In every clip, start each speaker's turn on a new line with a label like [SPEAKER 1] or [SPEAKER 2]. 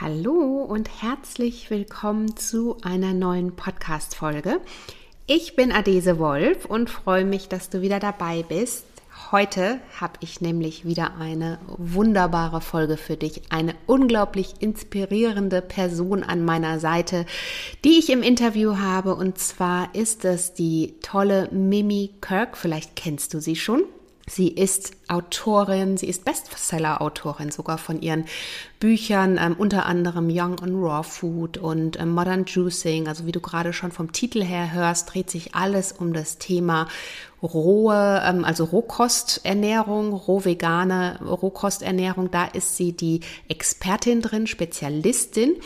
[SPEAKER 1] Hallo und herzlich willkommen zu einer neuen Podcast-Folge. Ich bin Adese Wolf und freue mich, dass du wieder dabei bist. Heute habe ich nämlich wieder eine wunderbare Folge für dich. Eine unglaublich inspirierende Person an meiner Seite, die ich im Interview habe. Und zwar ist es die tolle Mimi Kirk. Vielleicht kennst du sie schon. Sie ist Autorin, sie ist Bestseller-Autorin sogar von ihren Büchern, ähm, unter anderem Young on Raw Food und ähm, Modern Juicing. Also wie du gerade schon vom Titel her hörst, dreht sich alles um das Thema rohe, ähm, also Rohkosternährung, rohvegane Rohkosternährung. Da ist sie die Expertin drin, Spezialistin.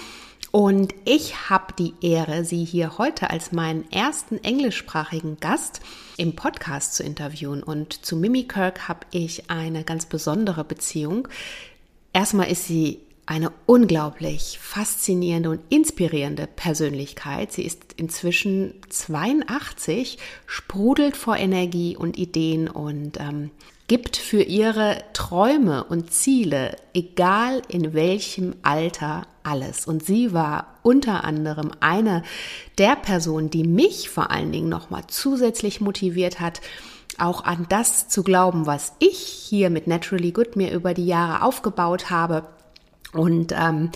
[SPEAKER 1] Und ich habe die Ehre, Sie hier heute als meinen ersten englischsprachigen Gast im Podcast zu interviewen. Und zu Mimi Kirk habe ich eine ganz besondere Beziehung. Erstmal ist sie eine unglaublich faszinierende und inspirierende Persönlichkeit. Sie ist inzwischen 82, sprudelt vor Energie und Ideen und ähm, gibt für ihre Träume und Ziele, egal in welchem Alter, alles. Und sie war unter anderem eine der Personen, die mich vor allen Dingen nochmal zusätzlich motiviert hat, auch an das zu glauben, was ich hier mit Naturally Good mir über die Jahre aufgebaut habe. Und ähm,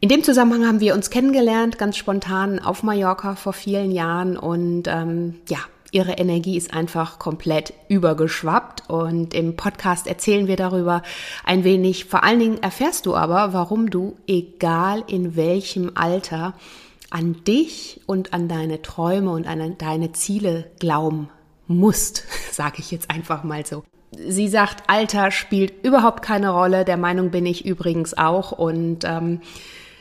[SPEAKER 1] in dem Zusammenhang haben wir uns kennengelernt, ganz spontan auf Mallorca vor vielen Jahren. Und ähm, ja, ihre Energie ist einfach komplett übergeschwappt und im Podcast erzählen wir darüber ein wenig. Vor allen Dingen erfährst du aber, warum du, egal in welchem Alter, an dich und an deine Träume und an deine Ziele glauben musst, sage ich jetzt einfach mal so. Sie sagt, Alter spielt überhaupt keine Rolle. Der Meinung bin ich übrigens auch und ähm,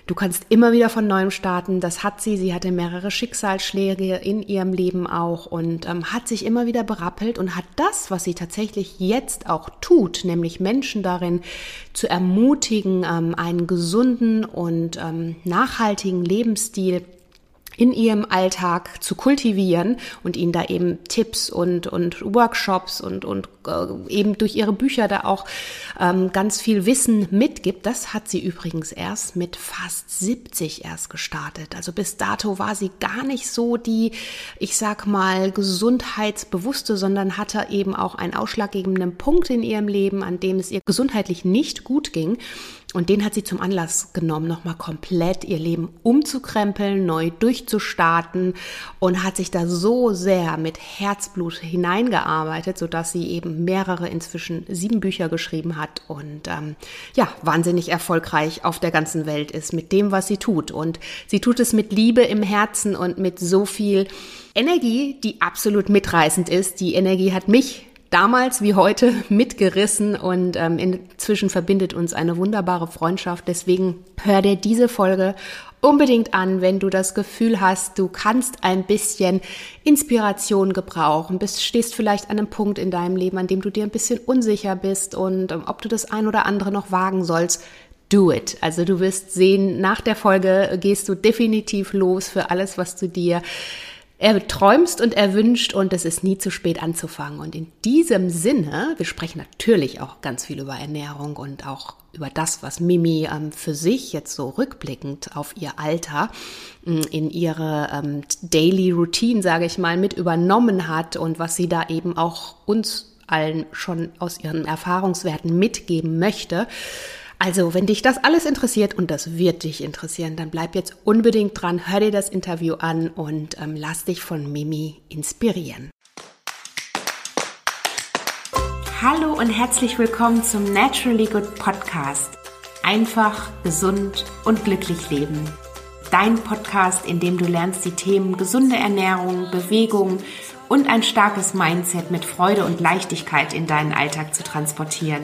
[SPEAKER 1] Du kannst immer wieder von neuem starten. Das hat sie. Sie hatte mehrere Schicksalsschläge in ihrem Leben auch und ähm, hat sich immer wieder berappelt und hat das, was sie tatsächlich jetzt auch tut, nämlich Menschen darin zu ermutigen, ähm, einen gesunden und ähm, nachhaltigen Lebensstil in ihrem Alltag zu kultivieren und ihnen da eben Tipps und, und Workshops und, und äh, eben durch ihre Bücher da auch ähm, ganz viel Wissen mitgibt. Das hat sie übrigens erst mit fast 70 erst gestartet. Also bis dato war sie gar nicht so die, ich sag mal, gesundheitsbewusste, sondern hatte eben auch einen ausschlaggebenden Punkt in ihrem Leben, an dem es ihr gesundheitlich nicht gut ging. Und den hat sie zum Anlass genommen, nochmal komplett ihr Leben umzukrempeln, neu durchzustarten und hat sich da so sehr mit Herzblut hineingearbeitet, sodass sie eben mehrere, inzwischen sieben Bücher geschrieben hat und ähm, ja, wahnsinnig erfolgreich auf der ganzen Welt ist mit dem, was sie tut. Und sie tut es mit Liebe im Herzen und mit so viel Energie, die absolut mitreißend ist. Die Energie hat mich damals wie heute mitgerissen und ähm, inzwischen verbindet uns eine wunderbare Freundschaft. Deswegen hör dir diese Folge unbedingt an, wenn du das Gefühl hast, du kannst ein bisschen Inspiration gebrauchen, bist, stehst vielleicht an einem Punkt in deinem Leben, an dem du dir ein bisschen unsicher bist und ähm, ob du das ein oder andere noch wagen sollst. Do it. Also du wirst sehen, nach der Folge gehst du definitiv los für alles, was du dir erträumst und erwünscht und es ist nie zu spät anzufangen. Und in diesem Sinne, wir sprechen natürlich auch ganz viel über Ernährung und auch über das, was Mimi ähm, für sich jetzt so rückblickend auf ihr Alter ähm, in ihre ähm, Daily Routine, sage ich mal, mit übernommen hat und was sie da eben auch uns allen schon aus ihren Erfahrungswerten mitgeben möchte. Also, wenn dich das alles interessiert und das wird dich interessieren, dann bleib jetzt unbedingt dran, hör dir das Interview an und ähm, lass dich von Mimi inspirieren. Hallo und herzlich willkommen zum Naturally Good Podcast. Einfach, gesund und glücklich leben. Dein Podcast, in dem du lernst, die Themen gesunde Ernährung, Bewegung und ein starkes Mindset mit Freude und Leichtigkeit in deinen Alltag zu transportieren.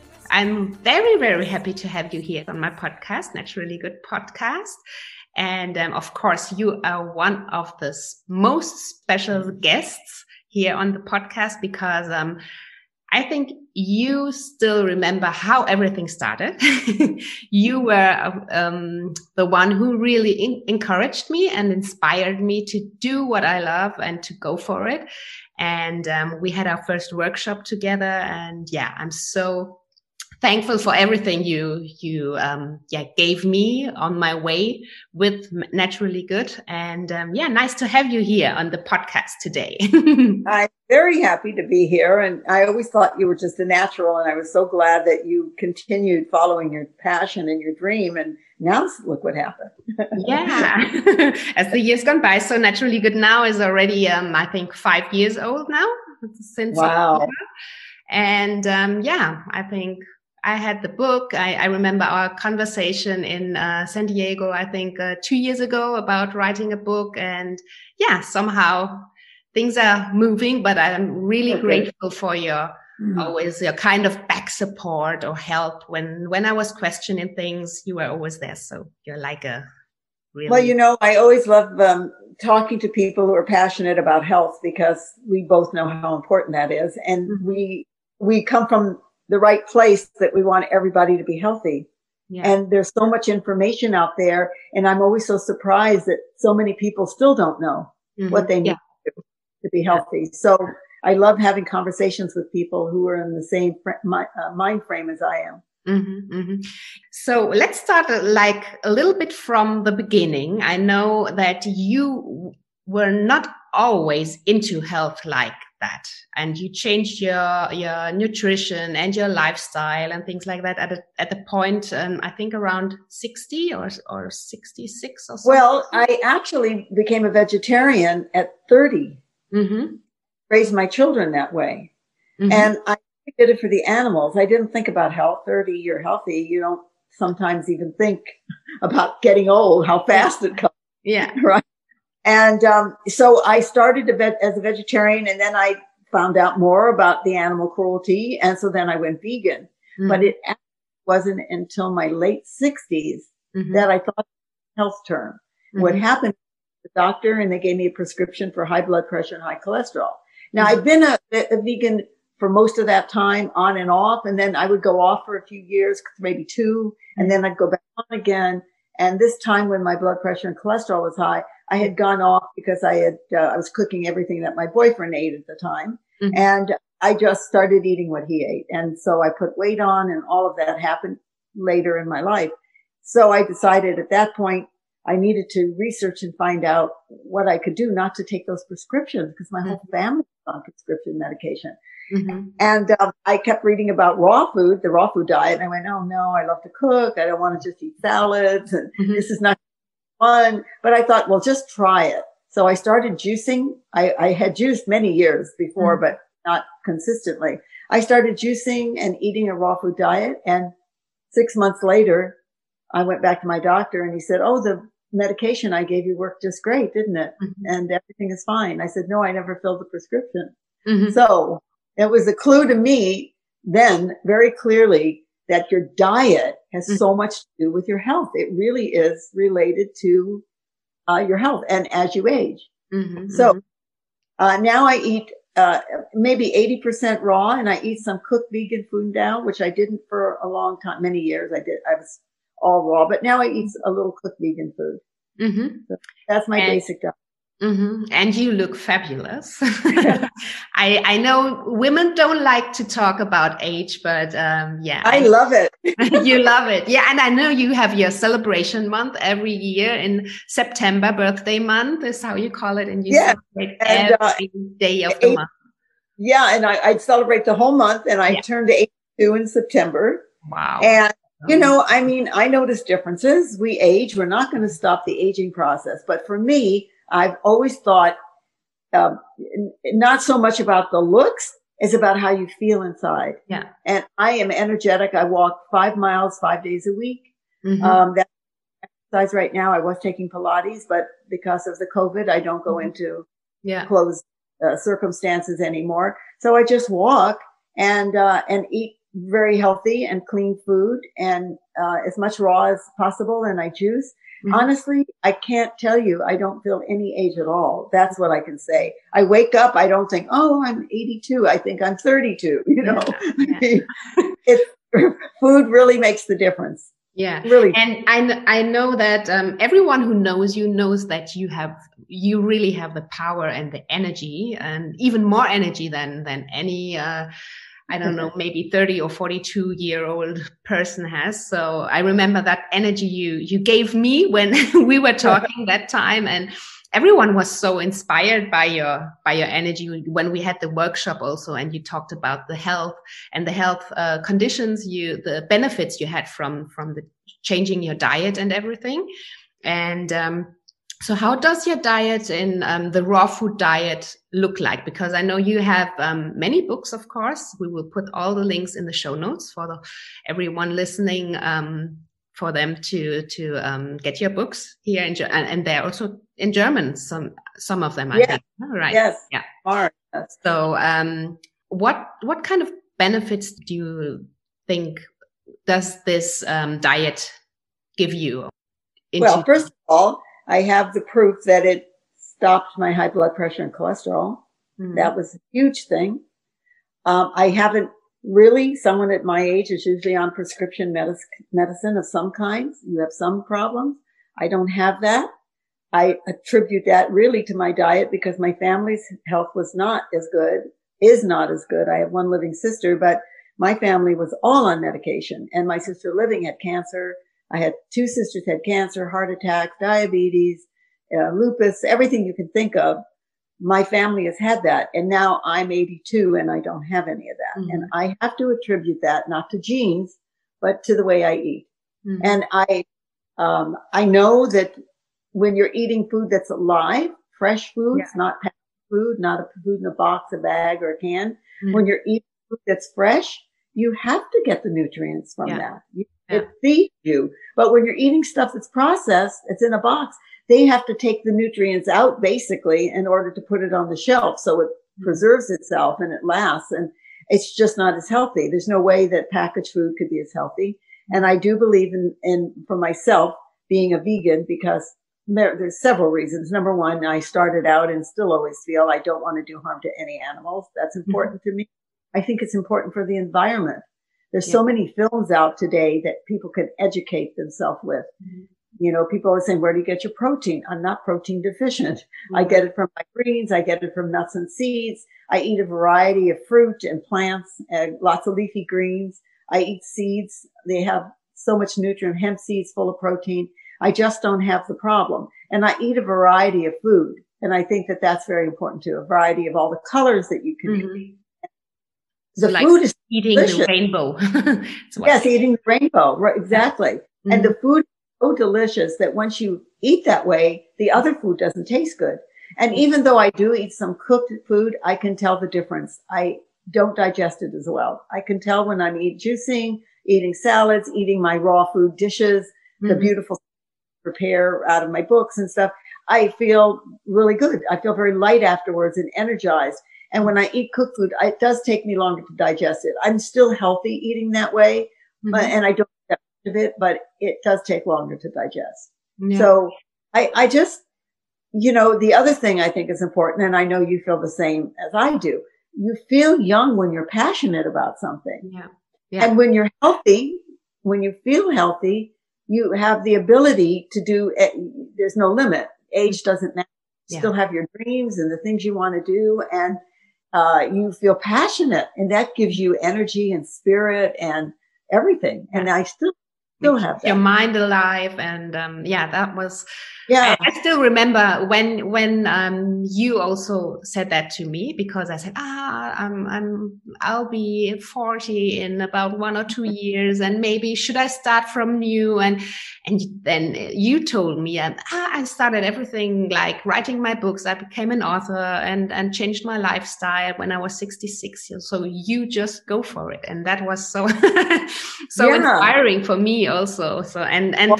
[SPEAKER 1] I'm very, very happy to have you here on my podcast, Naturally Good Podcast.
[SPEAKER 2] And um, of course, you are one of the most special guests here on the podcast because um, I think you still remember how everything started. you were um, the one who really encouraged me and inspired me to do what I love and to go for it. And um, we had our first workshop together. And yeah, I'm so thankful for everything you you um, yeah gave me on my way with naturally good. And um, yeah nice to have you here on the podcast today.
[SPEAKER 3] I'm very happy to be here. And i always thought you were just a natural. And i was so glad that you continued following your passion and your dream. And now look what happened.
[SPEAKER 2] Yeah. As the years gone by so naturally good now is already um, i think five years old now
[SPEAKER 3] since wow.
[SPEAKER 2] and um, yeah i think I had the book. I, I remember our conversation in uh, San Diego, I think uh, two years ago about writing a book. And yeah, somehow things are moving, but I'm really okay. grateful for your mm-hmm. always your kind of back support or help when, when I was questioning things, you were always there. So you're like a really.
[SPEAKER 3] Well, you know, I always love um, talking to people who are passionate about health because we both know how important that is. And mm-hmm. we, we come from the right place that we want everybody to be healthy. Yeah. And there's so much information out there. And I'm always so surprised that so many people still don't know mm-hmm. what they need yeah. to, to, be healthy. So I love having conversations with people who are in the same fr- my, uh, mind frame as I am.
[SPEAKER 2] Mm-hmm, mm-hmm. So let's start uh, like a little bit from the beginning. I know that you were not always into health like that. And you changed your your nutrition and your lifestyle and things like that at a, at the point um, i think around 60 or or 66 or
[SPEAKER 3] something. Well i actually became a vegetarian at 30 mm-hmm. raised my children that way. Mm-hmm. and i did it for the animals. I didn't think about health. 30 you're healthy. You don't sometimes even think about getting old how fast it comes.
[SPEAKER 2] Yeah.
[SPEAKER 3] Right and um, so I started as a vegetarian, and then I found out more about the animal cruelty, and so then I went vegan. Mm-hmm. But it wasn't until my late 60s mm-hmm. that I thought health term. Mm-hmm. What happened? The doctor and they gave me a prescription for high blood pressure and high cholesterol. Now I've been a, a vegan for most of that time on and off. And then I would go off for a few years, maybe two, and then I'd go back on again. And this time when my blood pressure and cholesterol was high, I had gone off because I had, uh, I was cooking everything that my boyfriend ate at the time. Mm-hmm. And I just started eating what he ate. And so I put weight on and all of that happened later in my life. So I decided at that point I needed to research and find out what I could do not to take those prescriptions because my mm-hmm. whole family was on prescription medication. Mm-hmm. And um, I kept reading about raw food, the raw food diet. And I went, Oh no, I love to cook. I don't want to just eat salads. And mm-hmm. this is not fun. But I thought, well, just try it. So I started juicing. I, I had juiced many years before, mm-hmm. but not consistently. I started juicing and eating a raw food diet. And six months later, I went back to my doctor and he said, Oh, the medication I gave you worked just great, didn't it? Mm-hmm. And everything is fine. I said, no, I never filled the prescription. Mm-hmm. So it was a clue to me then very clearly that your diet has mm-hmm. so much to do with your health. It really is related to uh, your health and as you age. Mm-hmm. So uh, now I eat uh, maybe 80% raw and I eat some cooked vegan food now, which I didn't for a long time, many years. I did, I was all raw, but now I eat a little cooked vegan food. Mm-hmm. So that's my and, basic diet.
[SPEAKER 2] Mm-hmm. And you look fabulous. I I know women don't like to talk about age, but um, yeah,
[SPEAKER 3] I love it.
[SPEAKER 2] you love it, yeah. And I know you have your celebration month every year in September, birthday month is how you call it, and you yeah. celebrate and, uh, every uh, day of eight, the month.
[SPEAKER 3] Yeah, and I, would celebrate the whole month, and I yeah. turned eighty-two in September.
[SPEAKER 2] Wow!
[SPEAKER 3] And you know, I mean, I notice differences. We age. We're not going to stop the aging process, but for me I've always thought um, not so much about the looks it's about how you feel inside.
[SPEAKER 2] Yeah.
[SPEAKER 3] And I am energetic. I walk five miles, five days a week. Mm-hmm. Um, that exercise right now. I was taking Pilates, but because of the COVID, I don't go mm-hmm. into
[SPEAKER 2] yeah.
[SPEAKER 3] closed uh, circumstances anymore. So I just walk and, uh, and eat very healthy and clean food and uh, as much raw as possible. And I juice. Mm-hmm. Honestly, I can't tell you. I don't feel any age at all. That's what I can say. I wake up. I don't think, oh, I'm 82. I think I'm 32. You know, yeah, yeah. it, food really makes the difference.
[SPEAKER 2] Yeah, really. And I I know that um, everyone who knows you knows that you have you really have the power and the energy, and even more energy than than any. Uh, I don't know, maybe 30 or 42 year old person has. So I remember that energy you, you gave me when we were talking that time. And everyone was so inspired by your, by your energy when we had the workshop also. And you talked about the health and the health uh, conditions you, the benefits you had from, from the changing your diet and everything. And, um, so how does your diet in um, the raw food diet look like? Because I know you have um, many books, of course. We will put all the links in the show notes for the, everyone listening, um, for them to to um, get your books here in and, and they're also in German. Some some of them, I
[SPEAKER 3] yes.
[SPEAKER 2] think.
[SPEAKER 3] Right? Yes.
[SPEAKER 2] Yeah.
[SPEAKER 3] All.
[SPEAKER 2] So, um, what what kind of benefits do you think does this um, diet give you?
[SPEAKER 3] well, first of all I have the proof that it stopped my high blood pressure and cholesterol. Mm-hmm. That was a huge thing. Um, I haven't really, someone at my age is usually on prescription medicine, medicine of some kinds. You have some problems. I don't have that. I attribute that really to my diet because my family's health was not as good, is not as good. I have one living sister, but my family was all on medication and my sister living had cancer I had two sisters had cancer, heart attacks, diabetes, uh, lupus, everything you can think of. My family has had that. And now I'm 82 and I don't have any of that. Mm-hmm. And I have to attribute that not to genes, but to the way I eat. Mm-hmm. And I, um, I know that when you're eating food that's alive, fresh foods, yeah. not food, not a food in a box, a bag or a can, mm-hmm. when you're eating food that's fresh, you have to get the nutrients from yeah. that. You yeah. It feeds you. But when you're eating stuff that's processed, it's in a box. They have to take the nutrients out basically in order to put it on the shelf. So it mm-hmm. preserves itself and it lasts. And it's just not as healthy. There's no way that packaged food could be as healthy. And I do believe in, in for myself being a vegan because there, there's several reasons. Number one, I started out and still always feel I don't want to do harm to any animals. That's mm-hmm. important mm-hmm. to me. I think it's important for the environment. There's yeah. so many films out today that people can educate themselves with. Mm-hmm. You know, people are saying, where do you get your protein? I'm not protein deficient. Mm-hmm. I get it from my greens. I get it from nuts and seeds. I eat a variety of fruit and plants and lots of leafy greens. I eat seeds. They have so much nutrient, hemp seeds full of protein. I just don't have the problem. And I eat a variety of food. And I think that that's very important too. A variety of all the colors that you can mm-hmm. eat
[SPEAKER 2] the so food like is eating delicious. the rainbow.
[SPEAKER 3] yes, eating the rainbow. Right, exactly. Mm-hmm. And the food is so delicious that once you eat that way, the other food doesn't taste good. And even though I do eat some cooked food, I can tell the difference. I don't digest it as well. I can tell when I'm eating juicing, eating salads, eating my raw food dishes, mm-hmm. the beautiful prepare out of my books and stuff. I feel really good. I feel very light afterwards and energized. And when I eat cooked food, it does take me longer to digest it. I'm still healthy eating that way, mm-hmm. but, and I don't get much of it, but it does take longer to digest. Yeah. So I, I just, you know, the other thing I think is important, and I know you feel the same as I do. You feel young when you're passionate about something.
[SPEAKER 2] Yeah. yeah.
[SPEAKER 3] And when you're healthy, when you feel healthy, you have the ability to do, eh, there's no limit. Age mm-hmm. doesn't matter. You yeah. still have your dreams and the things you want to do. And uh, you feel passionate and that gives you energy and spirit and everything. And I still still have that.
[SPEAKER 2] your mind alive and um, yeah that was yeah. I, I, still remember when when um, you also said that to me because i said ah i'm i'm i'll be 40 in about one or two years and maybe should i start from new? And and then you told me ah, i started everything like writing my books. I became an author and and changed my lifestyle when i was 66 years so you just go for it. And that was so so yeah. inspiring for me also. So and and well,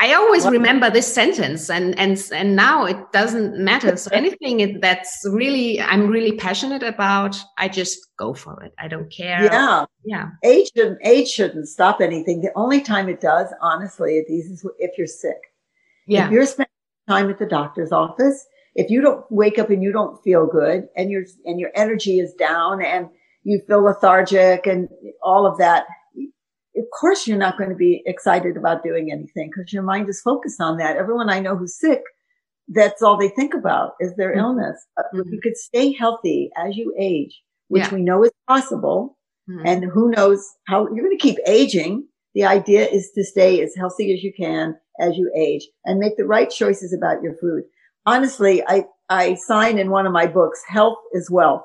[SPEAKER 2] I always remember this sentence, and and and now it doesn't matter. So anything that's really I'm really passionate about, I just go for it. I don't care.
[SPEAKER 3] Yeah,
[SPEAKER 2] yeah.
[SPEAKER 3] Age shouldn't age shouldn't stop anything. The only time it does, honestly, is if you're sick.
[SPEAKER 2] Yeah.
[SPEAKER 3] If you're spending time at the doctor's office, if you don't wake up and you don't feel good, and your and your energy is down, and you feel lethargic, and all of that of course you're not going to be excited about doing anything because your mind is focused on that. Everyone I know who's sick, that's all they think about is their mm-hmm. illness. Mm-hmm. You could stay healthy as you age, which yeah. we know is possible. Mm-hmm. And who knows how you're going to keep aging. The idea is to stay as healthy as you can as you age and make the right choices about your food. Honestly, I, I sign in one of my books, health is wealth.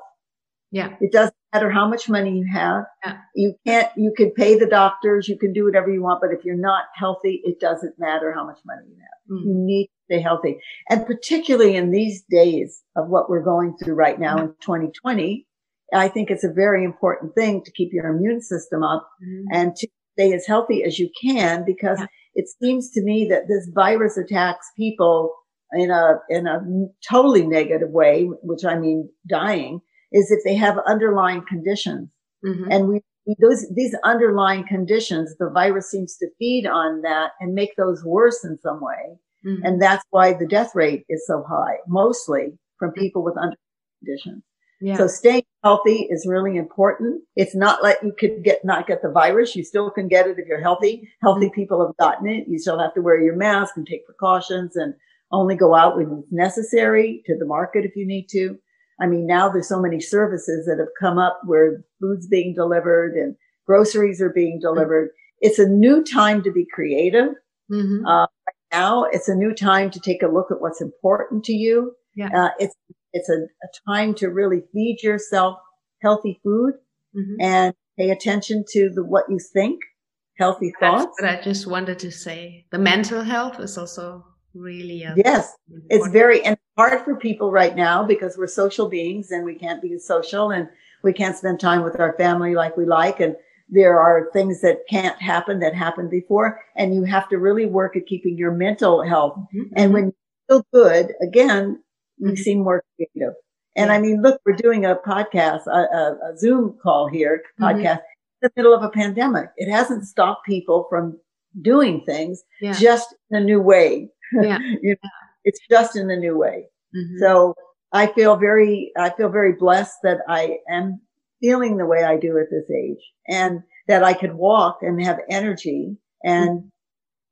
[SPEAKER 2] Yeah.
[SPEAKER 3] It doesn't matter how much money you have.
[SPEAKER 2] Yeah.
[SPEAKER 3] You can't, you can pay the doctors, you can do whatever you want, but if you're not healthy, it doesn't matter how much money you have. Mm. You need to stay healthy. And particularly in these days of what we're going through right now in 2020, I think it's a very important thing to keep your immune system up mm. and to stay as healthy as you can because yeah. it seems to me that this virus attacks people in a, in a totally negative way, which I mean dying is if they have underlying conditions. Mm-hmm. And we, those, these underlying conditions, the virus seems to feed on that and make those worse in some way. Mm-hmm. And that's why the death rate is so high, mostly from people with underlying conditions. Yeah. So staying healthy is really important. It's not like you could get, not get the virus. You still can get it if you're healthy. Healthy mm-hmm. people have gotten it. You still have to wear your mask and take precautions and only go out when it's necessary to the market if you need to. I mean, now there's so many services that have come up where food's being delivered and groceries are being delivered. It's a new time to be creative. Mm-hmm. Uh, right now, it's a new time to take a look at what's important to you.
[SPEAKER 2] Yeah.
[SPEAKER 3] Uh, it's it's a, a, time to really feed yourself healthy food mm-hmm. and pay attention to the what you think, healthy thoughts.
[SPEAKER 2] But I just wanted to say the mental health is also really
[SPEAKER 3] yes it's very and hard for people right now because we're social beings and we can't be social and we can't spend time with our family like we like and there are things that can't happen that happened before and you have to really work at keeping your mental health mm-hmm. and when you feel good again you mm-hmm. seem more creative and yeah. i mean look we're doing a podcast a, a, a zoom call here mm-hmm. podcast mm-hmm. in the middle of a pandemic it hasn't stopped people from doing things yeah. just in a new way
[SPEAKER 2] yeah. you know,
[SPEAKER 3] it's just in a new way. Mm-hmm. So I feel very, I feel very blessed that I am feeling the way I do at this age and that I could walk and have energy and mm-hmm.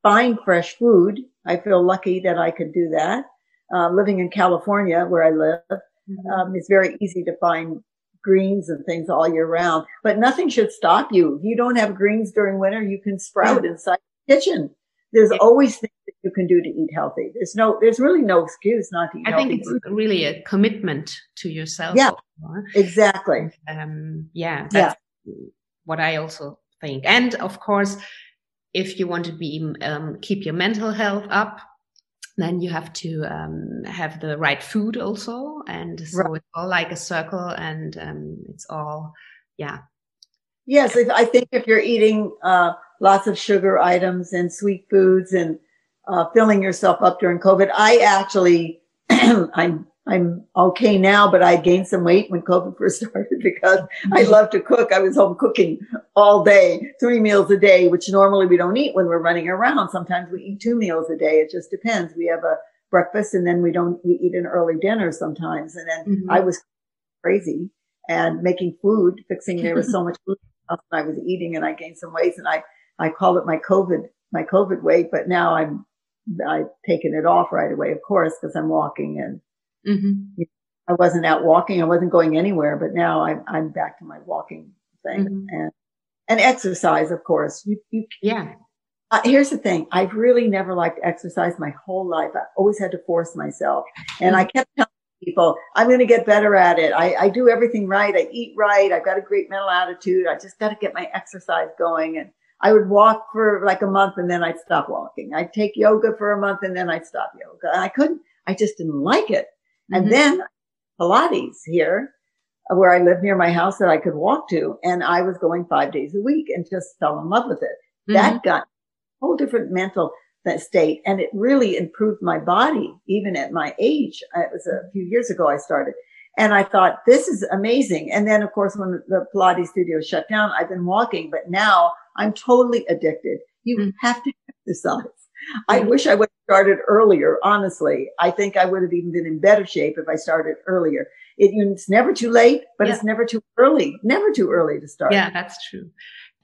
[SPEAKER 3] find fresh food. I feel lucky that I could do that. Uh, living in California where I live, mm-hmm. um, it's very easy to find greens and things all year round, but nothing should stop you. If you don't have greens during winter, you can sprout inside the kitchen. There's yeah. always things you can do to eat healthy. There's no, there's really no excuse not to eat
[SPEAKER 2] I
[SPEAKER 3] healthy.
[SPEAKER 2] think it's food. really a commitment to yourself.
[SPEAKER 3] Yeah, exactly.
[SPEAKER 2] Um, yeah, that's yeah. what I also think. And of course, if you want to be, um, keep your mental health up, then you have to um, have the right food also. And so right. it's all like a circle and um, it's all, yeah.
[SPEAKER 3] Yes, I think if you're eating, uh, lots of sugar items and sweet foods and uh, filling yourself up during COVID. I actually, I'm, I'm okay now, but I gained some weight when COVID first started because I mm-hmm. love to cook. I was home cooking all day, three meals a day, which normally we don't eat when we're running around. Sometimes we eat two meals a day. It just depends. We have a breakfast and then we don't, we eat an early dinner sometimes. And then mm-hmm. I was crazy and making food, fixing, there was so much food I was eating and I gained some weight and I I called it my COVID, my COVID weight, but now I'm, I've taken it off right away, of course, because I'm walking and mm-hmm. I wasn't out walking. I wasn't going anywhere, but now I'm, I'm back to my walking thing mm-hmm. and, and exercise, of course. You, you,
[SPEAKER 2] yeah.
[SPEAKER 3] Uh, here's the thing. I've really never liked exercise my whole life. I always had to force myself. And I kept telling people, I'm going to get better at it. I, I do everything right. I eat right. I've got a great mental attitude. I just got to get my exercise going. And I would walk for like a month and then I'd stop walking. I'd take yoga for a month and then I'd stop yoga. And I couldn't, I just didn't like it. Mm-hmm. And then Pilates here, where I live near my house that I could walk to. And I was going five days a week and just fell in love with it. Mm-hmm. That got a whole different mental state. And it really improved my body, even at my age. It was a few years ago I started. And I thought, this is amazing. And then, of course, when the Pilates studio shut down, I've been walking, but now I'm totally addicted. You mm. have to exercise. I wish I would have started earlier. Honestly, I think I would have even been in better shape if I started earlier. It, it's never too late, but yeah. it's never too early. Never too early to start.
[SPEAKER 2] Yeah, that's true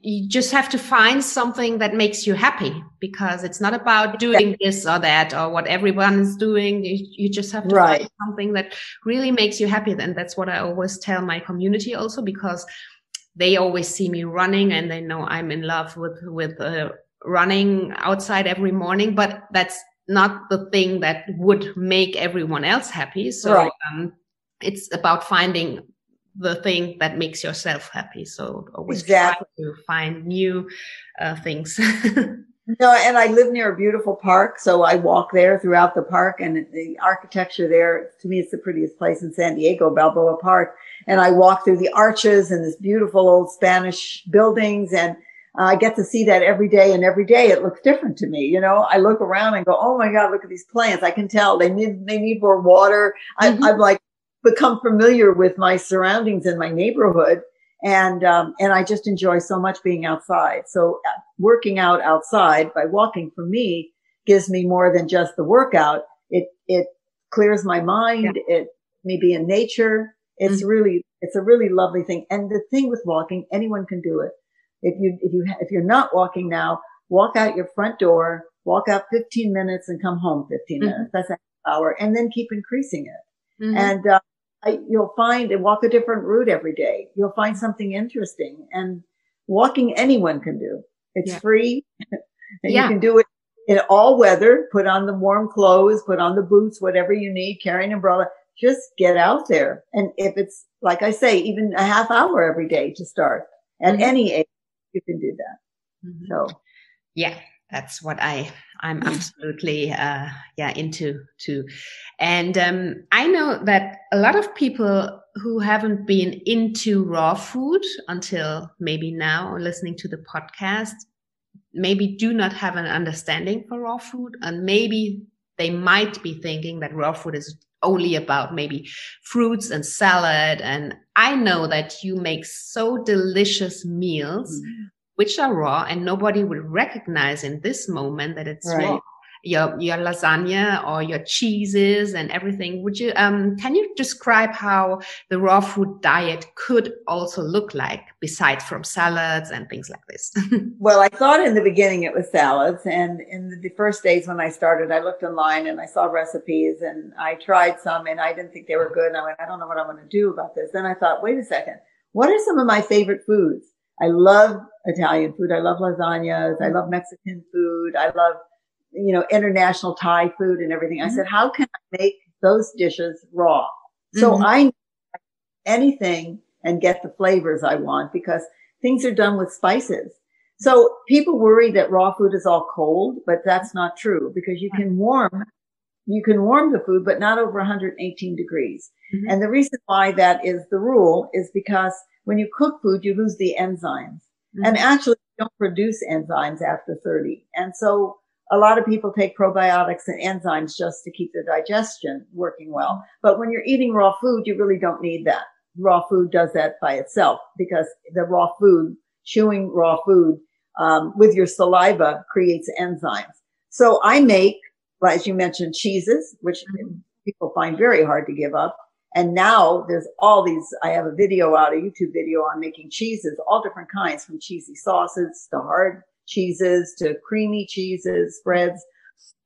[SPEAKER 2] you just have to find something that makes you happy because it's not about doing yeah. this or that or what everyone is doing. You, you just have to right. find something that really makes you happy. And that's what I always tell my community also because they always see me running and they know I'm in love with, with uh, running outside every morning, but that's not the thing that would make everyone else happy. So, right. um, it's about finding the thing that makes yourself happy. So always exactly. try to find new uh, things.
[SPEAKER 3] no, and I live near a beautiful park, so I walk there throughout the park, and the architecture there to me it's the prettiest place in San Diego, Balboa Park. And I walk through the arches and this beautiful old Spanish buildings and. Uh, I get to see that every day and every day it looks different to me. You know, I look around and go, Oh my God, look at these plants. I can tell they need, they need more water. Mm-hmm. I, I'm like, become familiar with my surroundings in my neighborhood. And, um, and I just enjoy so much being outside. So uh, working out outside by walking for me gives me more than just the workout. It, it clears my mind. Yeah. It may be in nature. It's mm-hmm. really, it's a really lovely thing. And the thing with walking, anyone can do it. If you, if you, if you're not walking now, walk out your front door, walk out 15 minutes and come home 15 mm-hmm. minutes. That's an hour and then keep increasing it. Mm-hmm. And, uh, I, you'll find and walk a different route every day. You'll find something interesting and walking anyone can do. It's yeah. free and yeah. you can do it in all weather. Put on the warm clothes, put on the boots, whatever you need, carry an umbrella. Just get out there. And if it's, like I say, even a half hour every day to start at mm-hmm. any age, you can do that. Mm-hmm. So
[SPEAKER 2] yeah, that's what I I'm absolutely uh, yeah into too, and um, I know that a lot of people who haven't been into raw food until maybe now, listening to the podcast, maybe do not have an understanding for raw food, and maybe they might be thinking that raw food is only about maybe fruits and salad. And I know that you make so delicious meals. Mm which are raw and nobody will recognize in this moment that it's right. raw your your lasagna or your cheeses and everything. Would you um can you describe how the raw food diet could also look like besides from salads and things like this?
[SPEAKER 3] Well i thought in the beginning it was salads and in the first days when i started i looked online and i saw recipes and i tried some and i didn't think they were good and i went i don't know what i'm going to do about this. Then i thought wait a second. What are some of my favorite foods? I love Italian food. I love lasagnas. I love Mexican food. I love, you know, international Thai food and everything. Mm-hmm. I said, how can I make those dishes raw? So mm-hmm. I anything and get the flavors I want because things are done with spices. So people worry that raw food is all cold, but that's not true because you can warm, you can warm the food, but not over 118 degrees. Mm-hmm. And the reason why that is the rule is because when you cook food, you lose the enzymes. Mm-hmm. And actually don't produce enzymes after 30. And so a lot of people take probiotics and enzymes just to keep their digestion working well. But when you're eating raw food, you really don't need that. Raw food does that by itself because the raw food, chewing raw food, um, with your saliva creates enzymes. So I make, as you mentioned, cheeses, which mm-hmm. people find very hard to give up. And now there's all these, I have a video out, a YouTube video on making cheeses, all different kinds from cheesy sauces to hard cheeses to creamy cheeses, spreads.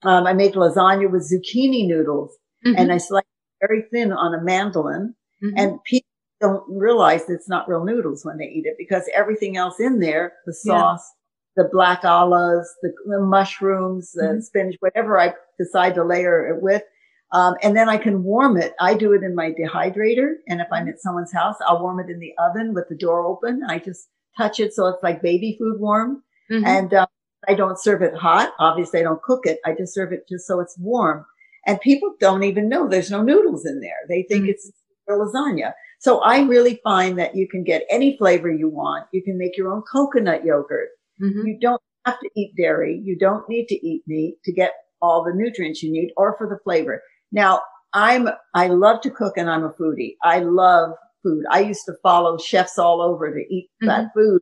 [SPEAKER 3] Um, I make lasagna with zucchini noodles mm-hmm. and I slice very thin on a mandolin mm-hmm. and people don't realize it's not real noodles when they eat it because everything else in there, the sauce, yeah. the black olives, the, the mushrooms, the mm-hmm. spinach, whatever I decide to layer it with um, and then I can warm it. I do it in my dehydrator. And if I'm at someone's house, I'll warm it in the oven with the door open. I just touch it so it's like baby food warm. Mm-hmm. And um, I don't serve it hot. Obviously, I don't cook it. I just serve it just so it's warm. And people don't even know there's no noodles in there. They think mm-hmm. it's lasagna. So I really find that you can get any flavor you want. You can make your own coconut yogurt. Mm-hmm. You don't have to eat dairy. You don't need to eat meat to get all the nutrients you need or for the flavor. Now, I'm, I love to cook and I'm a foodie. I love food. I used to follow chefs all over to eat mm-hmm. that food.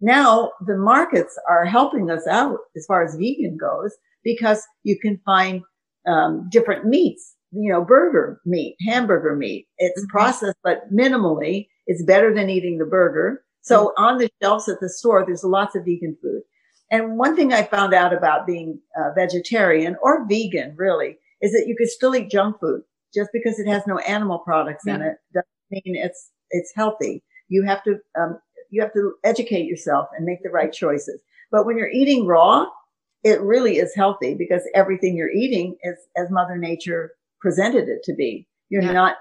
[SPEAKER 3] Now the markets are helping us out as far as vegan goes because you can find um, different meats, you know, burger meat, hamburger meat. It's mm-hmm. processed, but minimally. It's better than eating the burger. So mm-hmm. on the shelves at the store, there's lots of vegan food. And one thing I found out about being uh, vegetarian or vegan really is that you could still eat junk food just because it has no animal products yeah. in it doesn't mean it's, it's healthy. You have to, um, you have to educate yourself and make the right choices. But when you're eating raw, it really is healthy because everything you're eating is as mother nature presented it to be. You're yeah. not,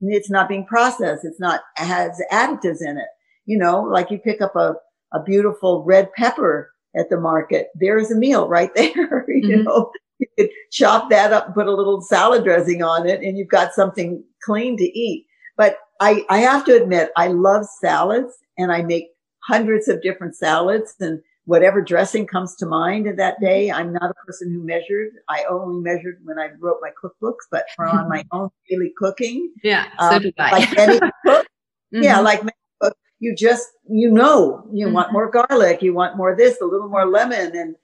[SPEAKER 3] it's not being processed. It's not, has additives in it. You know, like you pick up a, a beautiful red pepper at the market. There's a meal right there. you mm-hmm. know, you could chop that up and put a little salad dressing on it and you've got something clean to eat. But I, I have to admit, I love salads and I make hundreds of different salads and whatever dressing comes to mind in that day. I'm not a person who measured. I only measured when I wrote my cookbooks, but for on my own daily cooking.
[SPEAKER 2] Yeah. So um, I.
[SPEAKER 3] Like cook. Mm-hmm. Yeah. Like many cook, you just, you know, you mm-hmm. want more garlic. You want more this, a little more lemon. And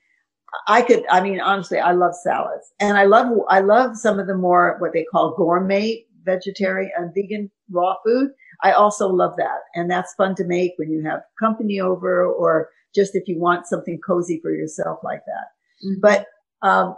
[SPEAKER 3] I could, I mean, honestly, I love salads and I love, I love some of the more what they call gourmet vegetarian and vegan raw food. I also love that. And that's fun to make when you have company over or just if you want something cozy for yourself like that. Mm-hmm. But, um,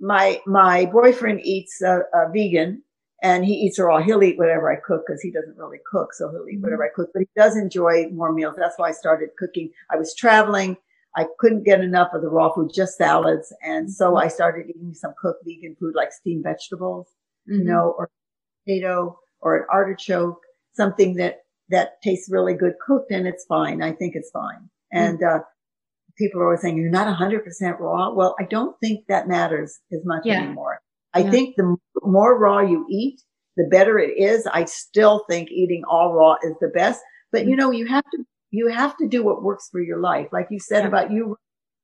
[SPEAKER 3] my, my boyfriend eats a, a, vegan and he eats raw. He'll eat whatever I cook because he doesn't really cook. So he'll eat mm-hmm. whatever I cook, but he does enjoy more meals. That's why I started cooking. I was traveling. I couldn't get enough of the raw food, just salads. And so mm-hmm. I started eating some cooked vegan food like steamed vegetables, mm-hmm. you know, or potato or an artichoke, something that, that tastes really good cooked and it's fine. I think it's fine. And, mm-hmm. uh, people are always saying you're not hundred percent raw. Well, I don't think that matters as much yeah. anymore. I yeah. think the more raw you eat, the better it is. I still think eating all raw is the best, but you mm-hmm. know, you have to, you have to do what works for your life. Like you said yeah. about you,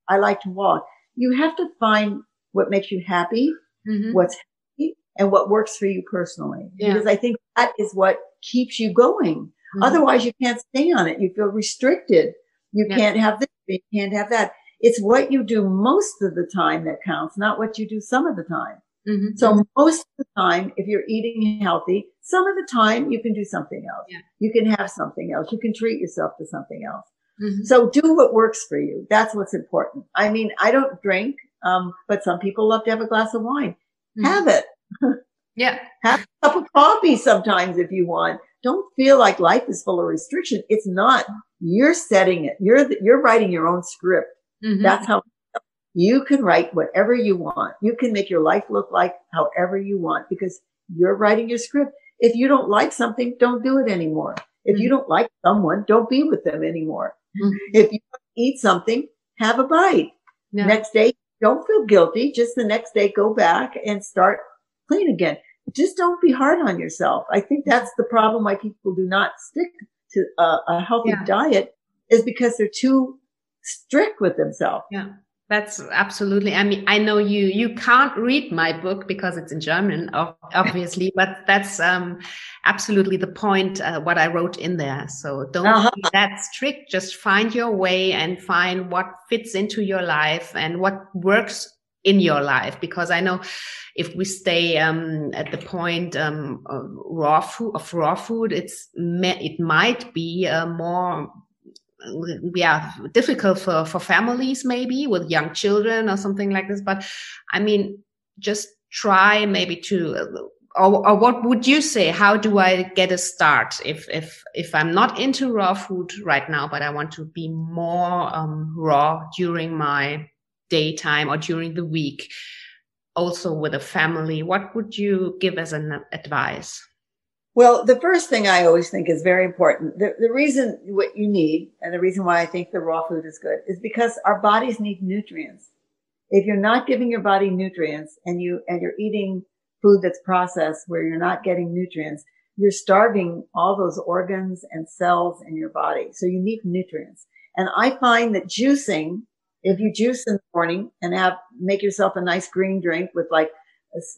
[SPEAKER 3] I like to walk. You have to find what makes you happy, mm-hmm. what's happy, and what works for you personally. Yeah. Because I think that is what keeps you going. Mm-hmm. Otherwise, you can't stay on it. You feel restricted. You yeah. can't have this. You can't have that. It's what you do most of the time that counts, not what you do some of the time. Mm-hmm. So most of the time, if you're eating healthy, some of the time you can do something else. Yeah. You can have something else. You can treat yourself to something else. Mm-hmm. So do what works for you. That's what's important. I mean, I don't drink, um, but some people love to have a glass of wine. Mm-hmm. Have it.
[SPEAKER 2] Yeah.
[SPEAKER 3] Have a cup of coffee sometimes if you want. Don't feel like life is full of restriction. It's not. You're setting it. You're, the, you're writing your own script. Mm-hmm. That's how you can write whatever you want. You can make your life look like however you want because you're writing your script. If you don't like something, don't do it anymore. If mm-hmm. you don't like someone, don't be with them anymore. Mm-hmm. If you eat something, have a bite. No. Next day, don't feel guilty. Just the next day, go back and start clean again. Just don't be hard on yourself. I think that's the problem why people do not stick to a, a healthy yeah. diet is because they're too strict with themselves.
[SPEAKER 2] Yeah. That's absolutely. I mean, I know you you can't read my book because it's in German, obviously, but that's um, absolutely the point. Uh, what I wrote in there. So don't uh-huh. be that strict. Just find your way and find what fits into your life and what works in your life. Because I know if we stay um, at the point um, of raw food of raw food, it's it might be uh, more yeah difficult for for families maybe with young children or something like this but i mean just try maybe to or, or what would you say? How do i get a start? If if if i'm not into raw food right now but i want to be more um, raw during my daytime or during the week also with a family what would you give as an advice
[SPEAKER 3] well, the first thing I always think is very important. The, the reason what you need and the reason why I think the raw food is good is because our bodies need nutrients. If you're not giving your body nutrients and you, and you're eating food that's processed where you're not getting nutrients, you're starving all those organs and cells in your body. So you need nutrients. And I find that juicing If you juice in the morning and have, make yourself a nice green drink with like,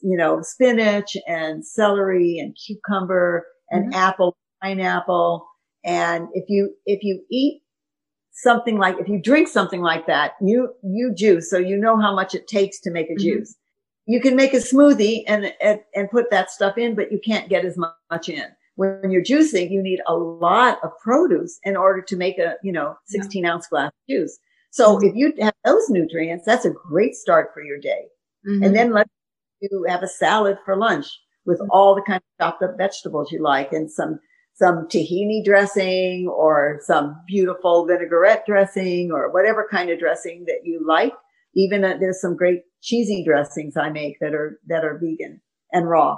[SPEAKER 3] you know, spinach and celery and cucumber and mm-hmm. apple, pineapple. And if you, if you eat something like, if you drink something like that, you, you juice. So you know how much it takes to make a mm-hmm. juice. You can make a smoothie and, and, and put that stuff in, but you can't get as much in. When you're juicing, you need a lot of produce in order to make a, you know, 16 yeah. ounce glass juice. So mm-hmm. if you have those nutrients, that's a great start for your day. Mm-hmm. And then let you have a salad for lunch with mm-hmm. all the kind of chopped up vegetables you like and some some tahini dressing or some beautiful vinaigrette dressing or whatever kind of dressing that you like. Even uh, there's some great cheesy dressings I make that are, that are vegan and raw.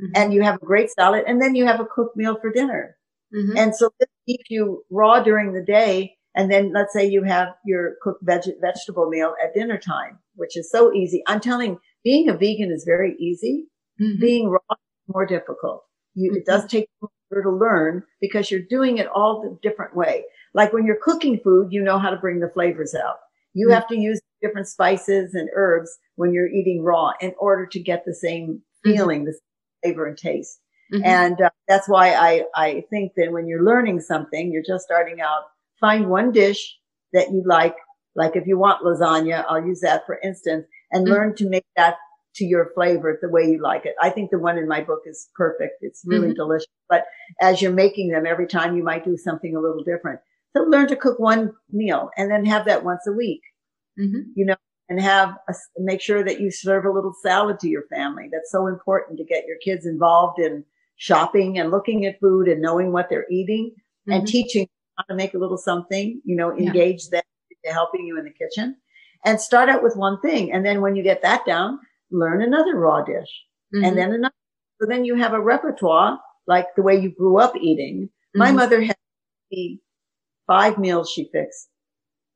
[SPEAKER 3] Mm-hmm. And you have a great salad and then you have a cooked meal for dinner. Mm-hmm. And so this keeps you raw during the day. And then let's say you have your cooked veg- vegetable meal at dinner time, which is so easy. I'm telling being a vegan is very easy. Mm-hmm. Being raw is more difficult. You, it does take longer to learn because you're doing it all the different way. Like when you're cooking food, you know how to bring the flavors out. You mm-hmm. have to use different spices and herbs when you're eating raw in order to get the same mm-hmm. feeling, mm-hmm. the flavor and taste. Mm-hmm. And uh, that's why I, I think that when you're learning something, you're just starting out, find one dish that you like. Like if you want lasagna, I'll use that for instance and mm-hmm. learn to make that to your flavor the way you like it. I think the one in my book is perfect. It's really mm-hmm. delicious. But as you're making them every time, you might do something a little different. So learn to cook one meal and then have that once a week, mm-hmm. you know, and have a, make sure that you serve a little salad to your family. That's so important to get your kids involved in shopping and looking at food and knowing what they're eating mm-hmm. and teaching how to make a little something, you know, engage yeah. them into helping you in the kitchen and start out with one thing. And then when you get that down, learn another raw dish mm-hmm. and then another. So then you have a repertoire like the way you grew up eating. Mm-hmm. My mother had five meals she fixed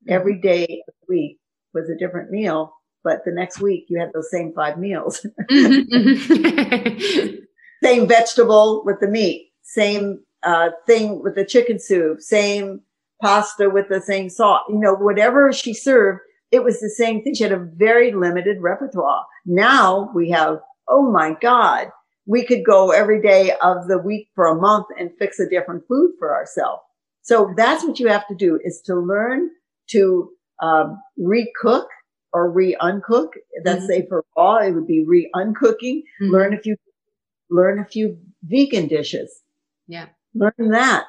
[SPEAKER 3] every day of the week was a different meal, but the next week you had those same five meals. Mm-hmm. same vegetable with the meat, same uh, thing with the chicken soup, same pasta with the same sauce. You know, whatever she served, it was the same thing. She had a very limited repertoire. Now we have, oh my God, we could go every day of the week for a month and fix a different food for ourselves. So that's what you have to do is to learn to um, recook or re-uncook. That's mm-hmm. say for raw, it would be re-uncooking. Mm-hmm. Learn a few, learn a few vegan dishes.
[SPEAKER 2] Yeah.
[SPEAKER 3] Learn that.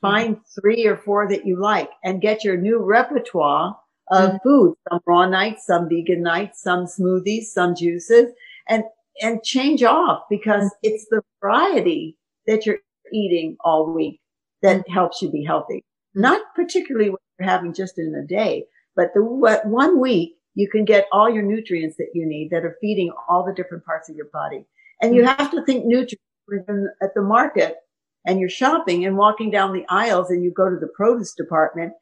[SPEAKER 3] Find mm-hmm. three or four that you like and get your new repertoire of mm-hmm. food, some raw nights, some vegan nights, some smoothies, some juices and, and change off because mm-hmm. it's the variety that you're eating all week that mm-hmm. helps you be healthy. Not particularly what you're having just in a day, but the what, one week you can get all your nutrients that you need that are feeding all the different parts of your body. And you have to think nutrients at the market and you're shopping and walking down the aisles and you go to the produce department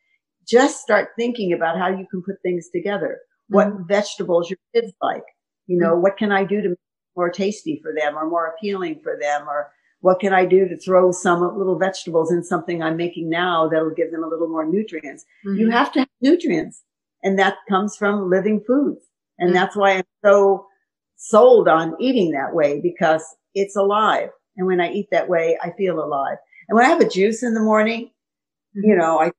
[SPEAKER 3] just start thinking about how you can put things together. What mm-hmm. vegetables your kids like? You know, mm-hmm. what can I do to make more tasty for them or more appealing for them? Or what can I do to throw some little vegetables in something I'm making now that'll give them a little more nutrients? Mm-hmm. You have to have nutrients and that comes from living foods. And mm-hmm. that's why I'm so sold on eating that way because it's alive. And when I eat that way, I feel alive. And when I have a juice in the morning, you mm-hmm. know, I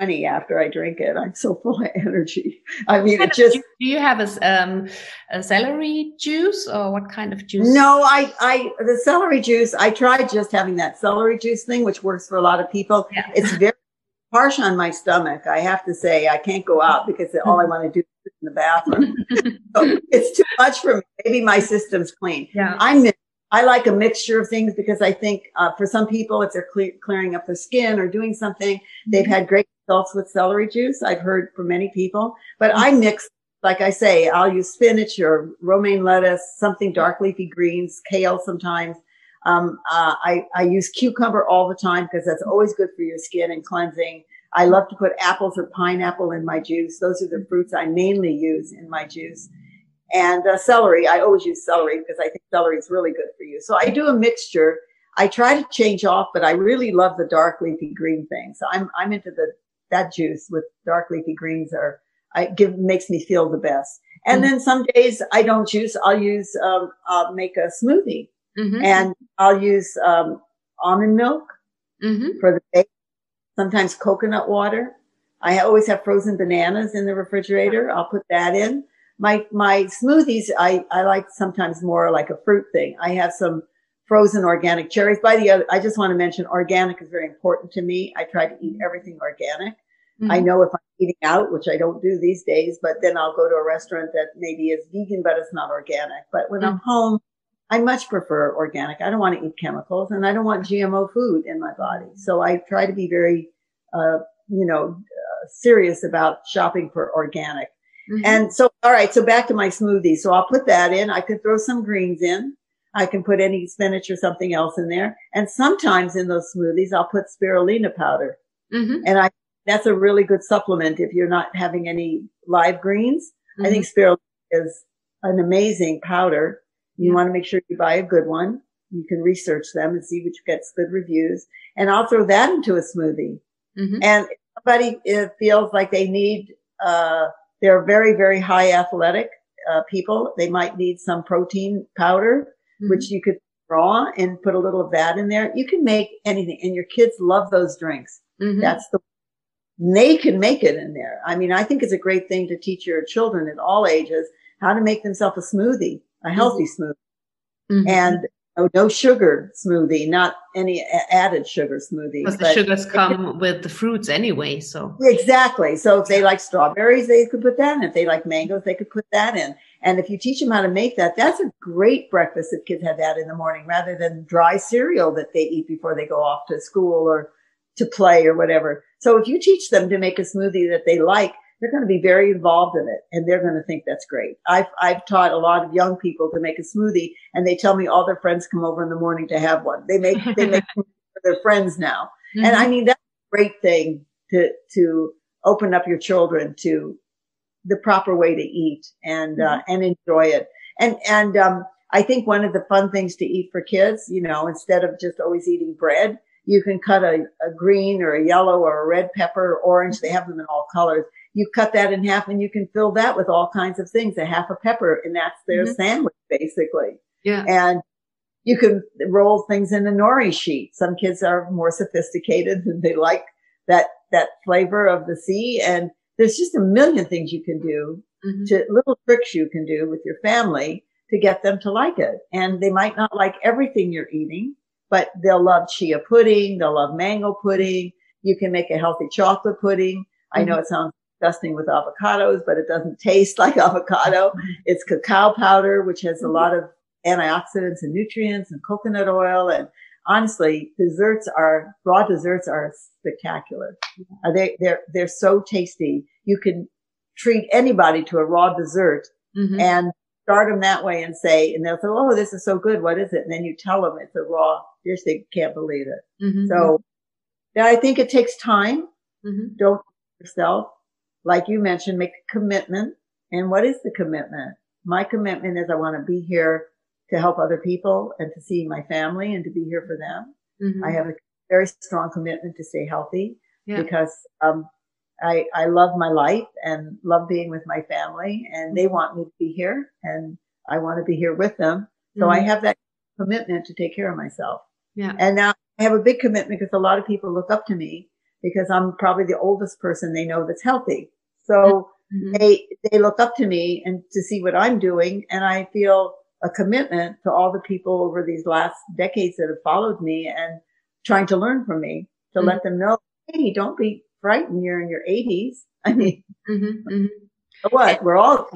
[SPEAKER 3] money after I drink it. I'm so full of energy. I mean, it just.
[SPEAKER 2] Do you have a, um, a celery juice or what kind of juice?
[SPEAKER 3] No, I, I, the celery juice, I tried just having that celery juice thing, which works for a lot of people. Yeah. It's very harsh on my stomach. I have to say, I can't go out because all I want to do is sit in the bathroom. so it's too much for me. Maybe my system's clean.
[SPEAKER 2] Yeah.
[SPEAKER 3] I'm I like a mixture of things because I think uh, for some people, if they're cle- clearing up their skin or doing something, they've mm-hmm. had great results with celery juice. I've heard from many people, but I mix, like I say, I'll use spinach or romaine lettuce, something dark leafy greens, kale sometimes. Um, uh, I, I use cucumber all the time because that's always good for your skin and cleansing. I love to put apples or pineapple in my juice. Those are the fruits I mainly use in my juice. And uh, celery, I always use celery because I think celery is really good for you. So I do a mixture. I try to change off, but I really love the dark leafy green thing. So I'm, I'm into the, that juice with dark leafy greens are, I give makes me feel the best. And mm-hmm. then some days I don't juice. I'll use um, I'll make a smoothie, mm-hmm. and I'll use um, almond milk mm-hmm. for the day. Sometimes coconut water. I always have frozen bananas in the refrigerator. I'll put that in. My my smoothies I I like sometimes more like a fruit thing. I have some frozen organic cherries. By the other, I just want to mention organic is very important to me. I try to eat everything organic. Mm-hmm. I know if I'm eating out, which I don't do these days, but then I'll go to a restaurant that maybe is vegan, but it's not organic. But when mm-hmm. I'm home, I much prefer organic. I don't want to eat chemicals and I don't want GMO food in my body. So I try to be very, uh, you know, uh, serious about shopping for organic. Mm-hmm. And so, all right. So back to my smoothie. So I'll put that in. I could throw some greens in. I can put any spinach or something else in there. And sometimes in those smoothies, I'll put spirulina powder. Mm-hmm. And I, that's a really good supplement if you're not having any live greens. Mm-hmm. I think spirulina is an amazing powder. You want to make sure you buy a good one. You can research them and see which gets good reviews. And I'll throw that into a smoothie. Mm-hmm. And if somebody feels like they need, uh, they're very, very high athletic, uh, people. They might need some protein powder mm-hmm. which you could raw and put a little of that in there. You can make anything and your kids love those drinks. Mm-hmm. That's the, they can make it in there. I mean, I think it's a great thing to teach your children at all ages how to make themselves a smoothie, a healthy mm-hmm. smoothie. Mm-hmm. And no, no sugar smoothie, not any added sugar smoothie.
[SPEAKER 2] Because the sugars come with the fruits anyway, so.
[SPEAKER 3] Exactly. So if they like strawberries, they could put that in. If they like mangoes, they could put that in. And if you teach them how to make that, that's a great breakfast if kids have that in the morning rather than dry cereal that they eat before they go off to school or to play or whatever. So if you teach them to make a smoothie that they like, they're going to be very involved in it and they're going to think that's great. I've, I've taught a lot of young people to make a smoothie and they tell me all their friends come over in the morning to have one. They make, they make for their friends now. Mm-hmm. And I mean, that's a great thing to, to open up your children to the proper way to eat and, uh, mm-hmm. uh, and enjoy it. And, and, um, I think one of the fun things to eat for kids, you know, instead of just always eating bread, you can cut a, a green or a yellow or a red pepper or orange. They have them in all colors. You cut that in half and you can fill that with all kinds of things, a half a pepper, and that's their mm-hmm. sandwich basically.
[SPEAKER 2] Yeah.
[SPEAKER 3] And you can roll things in a nori sheet. Some kids are more sophisticated and they like that, that flavor of the sea. And there's just a million things you can do mm-hmm. to little tricks you can do with your family to get them to like it. And they might not like everything you're eating, but they'll love chia pudding. They'll love mango pudding. You can make a healthy chocolate pudding. I know mm-hmm. it sounds disgusting with avocados, but it doesn't taste like avocado. It's cacao powder, which has a mm-hmm. lot of antioxidants and nutrients and coconut oil. And honestly, desserts are, raw desserts are spectacular. Uh, they, they're, they're so tasty. You can treat anybody to a raw dessert mm-hmm. and start them that way and say, and they'll say, Oh, this is so good. What is it? And then you tell them it's a raw dish. They can't believe it. Mm-hmm. So I think it takes time. Mm-hmm. Don't yourself. Like you mentioned, make a commitment. And what is the commitment? My commitment is I want to be here to help other people and to see my family and to be here for them. Mm-hmm. I have a very strong commitment to stay healthy yeah. because, um, I, I love my life and love being with my family and they want me to be here and I want to be here with them. So mm-hmm. I have that commitment to take care of myself.
[SPEAKER 2] Yeah.
[SPEAKER 3] And now I have a big commitment because a lot of people look up to me because I'm probably the oldest person they know that's healthy. So mm-hmm. they, they look up to me and to see what I'm doing. And I feel a commitment to all the people over these last decades that have followed me and trying to learn from me to mm-hmm. let them know, Hey, don't be frightened. You're in your eighties. I mean, mm-hmm, mm-hmm. what? We're all,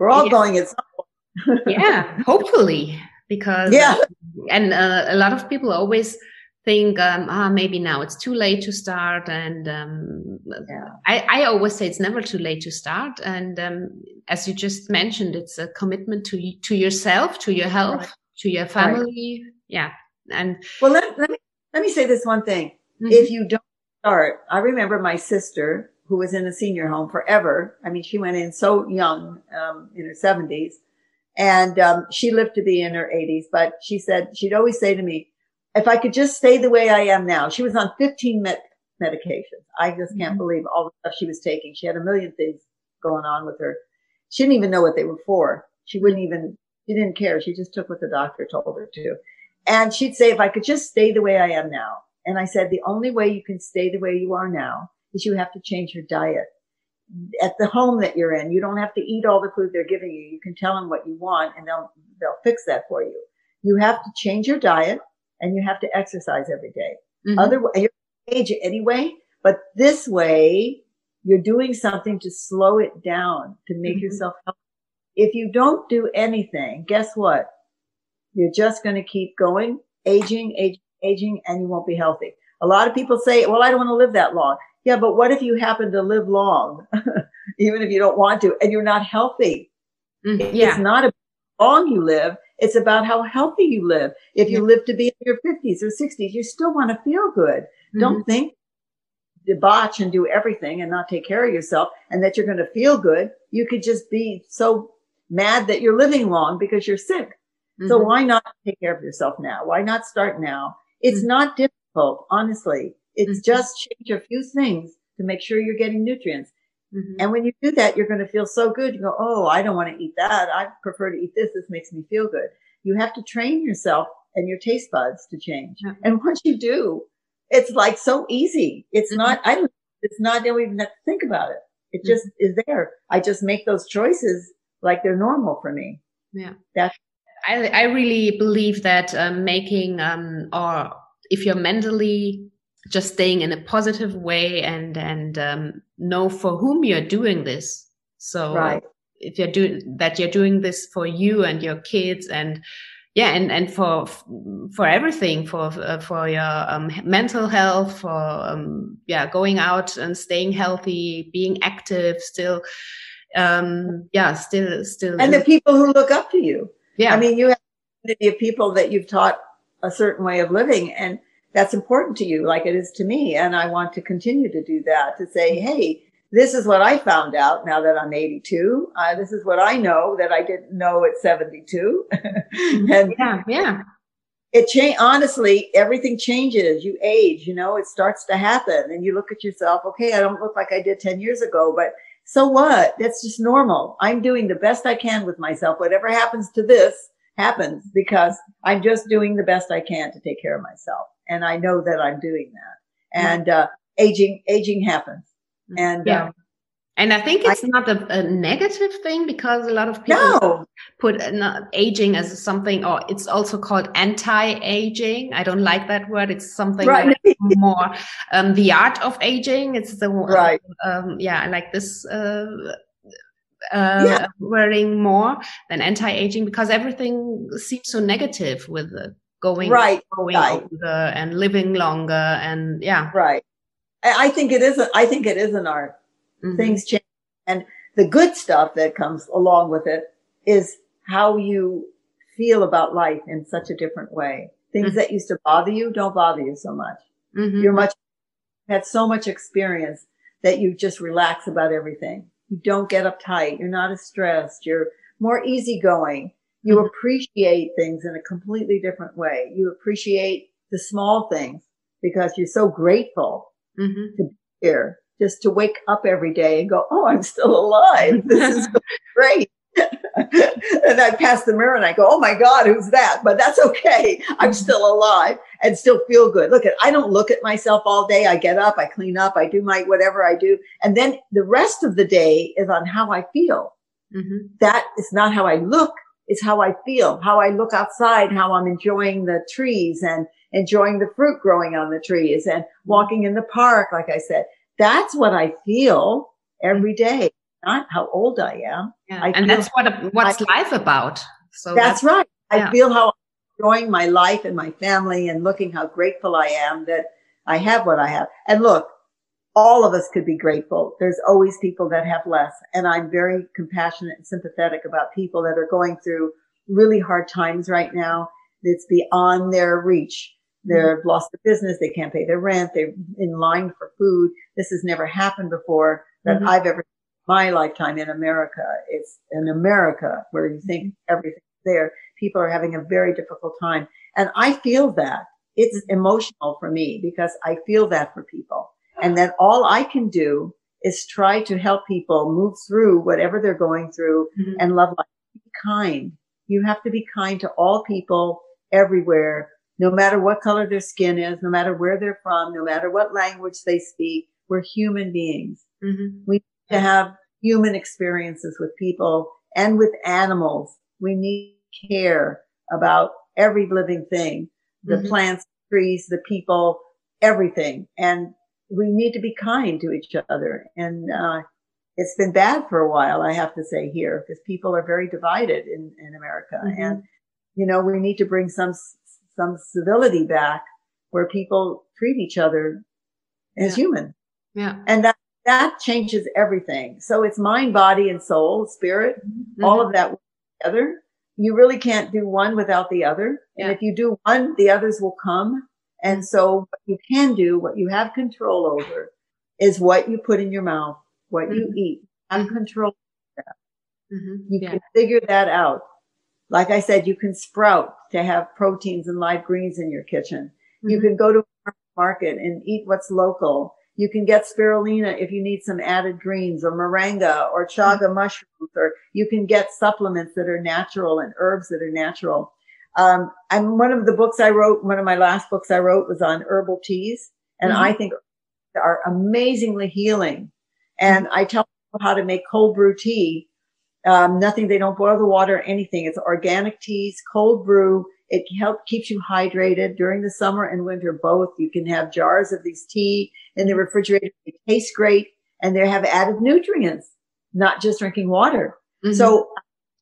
[SPEAKER 3] we're all yeah. going at some
[SPEAKER 2] yeah, hopefully, because,
[SPEAKER 3] yeah.
[SPEAKER 2] and uh, a lot of people always, think um, ah maybe now it's too late to start and um, yeah. I, I always say it's never too late to start and um, as you just mentioned it's a commitment to to yourself to your health right. to your family right. yeah and
[SPEAKER 3] well let, let me let me say this one thing mm-hmm. if you don't start i remember my sister who was in a senior home forever i mean she went in so young um, in her 70s and um, she lived to be in her 80s but she said she'd always say to me if I could just stay the way I am now, she was on 15 med- medications. I just can't mm-hmm. believe all the stuff she was taking. She had a million things going on with her. She didn't even know what they were for. She wouldn't even, she didn't care. She just took what the doctor told her to. And she'd say, if I could just stay the way I am now. And I said, the only way you can stay the way you are now is you have to change your diet. At the home that you're in, you don't have to eat all the food they're giving you. You can tell them what you want and they'll, they'll fix that for you. You have to change your diet and you have to exercise every day. Mm-hmm. Otherwise, you're age anyway, but this way you're doing something to slow it down, to make mm-hmm. yourself healthy. If you don't do anything, guess what? You're just going to keep going, aging, aging, aging, and you won't be healthy. A lot of people say, well, I don't want to live that long. Yeah, but what if you happen to live long, even if you don't want to, and you're not healthy? Mm-hmm. Yeah. It's not about how long you live. It's about how healthy you live. If you live to be in your 50s or 60s, you still want to feel good. Mm-hmm. Don't think debauch and do everything and not take care of yourself and that you're going to feel good. You could just be so mad that you're living long because you're sick. Mm-hmm. So why not take care of yourself now? Why not start now? It's mm-hmm. not difficult, honestly. It's mm-hmm. just change a few things to make sure you're getting nutrients. Mm-hmm. And when you do that, you're going to feel so good. You go, Oh, I don't want to eat that. I prefer to eat this. This makes me feel good. You have to train yourself and your taste buds to change. Yeah. And once you do, it's like so easy. It's mm-hmm. not, I don't, it's not, I don't even have to think about it. It mm-hmm. just is there. I just make those choices like they're normal for me.
[SPEAKER 2] Yeah. That's, I, I really believe that um, making, um, or if you're mentally just staying in a positive way and, and, um, know for whom you're doing this. So right. if you're doing that, you're doing this for you and your kids and, yeah and and for for everything for uh, for your um, mental health for um, yeah going out and staying healthy being active still um yeah still still
[SPEAKER 3] and the people who look up to you yeah i mean you have a community of people that you've taught a certain way of living and that's important to you like it is to me and i want to continue to do that to say hey this is what I found out now that I'm 82. Uh, this is what I know that I didn't know at 72.
[SPEAKER 2] and yeah, yeah.
[SPEAKER 3] It change honestly, everything changes. You age, you know, it starts to happen and you look at yourself, okay, I don't look like I did 10 years ago, but so what? That's just normal. I'm doing the best I can with myself. Whatever happens to this happens because I'm just doing the best I can to take care of myself. And I know that I'm doing that. And, uh, aging, aging happens and yeah. Um,
[SPEAKER 2] and I think it's I, not a, a, negative thing because a lot of people no. put aging as something, or it's also called anti-aging. I don't like that word. It's something right. like more um, the art of aging. It's the right. Um, yeah, I like this. Uh, uh, yeah. wearing more than anti-aging because everything seems so negative with going right, going right. older and living longer and yeah
[SPEAKER 3] right I think it is. A, I think it is an art. Mm-hmm. Things change, and the good stuff that comes along with it is how you feel about life in such a different way. Things mm-hmm. that used to bother you don't bother you so much. Mm-hmm. You're much had so much experience that you just relax about everything. You don't get uptight. You're not as stressed. You're more easygoing. You mm-hmm. appreciate things in a completely different way. You appreciate the small things because you're so grateful mm-hmm. to be here, just to wake up every day and go, Oh, I'm still alive. This is great. and I pass the mirror and I go, Oh my God, who's that? But that's okay. I'm mm-hmm. still alive and still feel good. Look at, I don't look at myself all day. I get up, I clean up, I do my whatever I do. And then the rest of the day is on how I feel. Mm-hmm. That is not how I look. It's how I feel, how I look outside, how I'm enjoying the trees and enjoying the fruit growing on the trees and walking in the park, like I said. That's what I feel every day, not how old I am.
[SPEAKER 2] Yeah. I and that's what what's I, life about.
[SPEAKER 3] So that's, that's right. Yeah. I feel how I'm enjoying my life and my family and looking how grateful I am that I have what I have. And look, all of us could be grateful. There's always people that have less. And I'm very compassionate and sympathetic about people that are going through really hard times right now. It's beyond their reach. They've mm-hmm. lost their business. They can't pay their rent. They're in line for food. This has never happened before that mm-hmm. I've ever my lifetime in America. It's in America where you think mm-hmm. everything's there. People are having a very difficult time. And I feel that it's mm-hmm. emotional for me because I feel that for people. And then all I can do is try to help people move through whatever they're going through mm-hmm. and love life. Be kind. You have to be kind to all people everywhere, no matter what color their skin is, no matter where they're from, no matter what language they speak. We're human beings. Mm-hmm. We need to have human experiences with people and with animals. We need care about every living thing, the mm-hmm. plants, trees, the people, everything. And we need to be kind to each other. And, uh, it's been bad for a while, I have to say here, because people are very divided in, in America. Mm-hmm. And, you know, we need to bring some, some civility back where people treat each other as
[SPEAKER 2] yeah.
[SPEAKER 3] human.
[SPEAKER 2] Yeah.
[SPEAKER 3] And that, that changes everything. So it's mind, body, and soul, spirit, mm-hmm. all of that together. You really can't do one without the other. Yeah. And if you do one, the others will come. And so what you can do, what you have control over is what you put in your mouth, what mm-hmm. you eat. Have mm-hmm. control that. Mm-hmm. You yeah. can figure that out. Like I said, you can sprout to have proteins and live greens in your kitchen. You mm-hmm. can go to a market and eat what's local. You can get spirulina if you need some added greens or moringa or chaga mm-hmm. mushrooms, or you can get supplements that are natural and herbs that are natural. Um, and one of the books I wrote, one of my last books I wrote was on herbal teas. And mm-hmm. I think are amazingly healing. And I tell people how to make cold brew tea. Um, nothing, they don't boil the water or anything. It's organic teas, cold brew. It helps keeps you hydrated during the summer and winter both. You can have jars of these tea in the refrigerator. They taste great and they have added nutrients, not just drinking water. Mm-hmm. So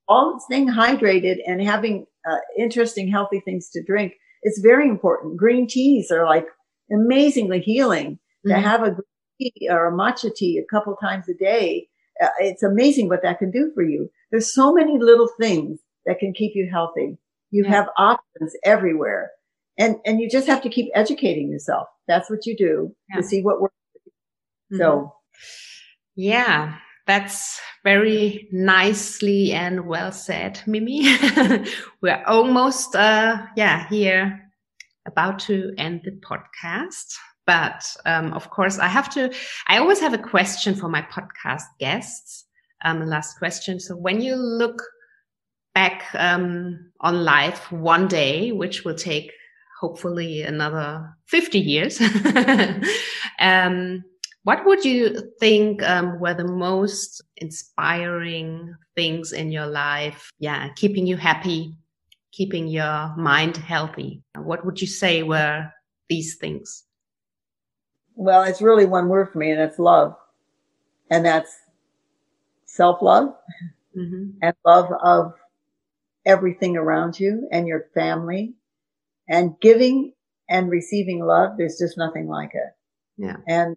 [SPEAKER 3] all staying hydrated and having uh, interesting, healthy things to drink is very important. Green teas are like amazingly healing. Mm-hmm. To have a green tea or a matcha tea a couple times a day, it's amazing what that can do for you. There's so many little things that can keep you healthy. You yeah. have options everywhere. And, and you just have to keep educating yourself. That's what you do yeah. to see what works. Mm-hmm. So.
[SPEAKER 2] Yeah. That's very nicely and well said, Mimi. We're almost, uh, yeah, here about to end the podcast. But um, of course, I have to. I always have a question for my podcast guests. Um, last question. So, when you look back um, on life one day, which will take hopefully another 50 years, um, what would you think um, were the most inspiring things in your life? Yeah, keeping you happy, keeping your mind healthy. What would you say were these things?
[SPEAKER 3] Well, it's really one word for me, and it's love. And that's self love mm-hmm. and love of everything around you and your family and giving and receiving love. There's just nothing like it.
[SPEAKER 2] Yeah.
[SPEAKER 3] And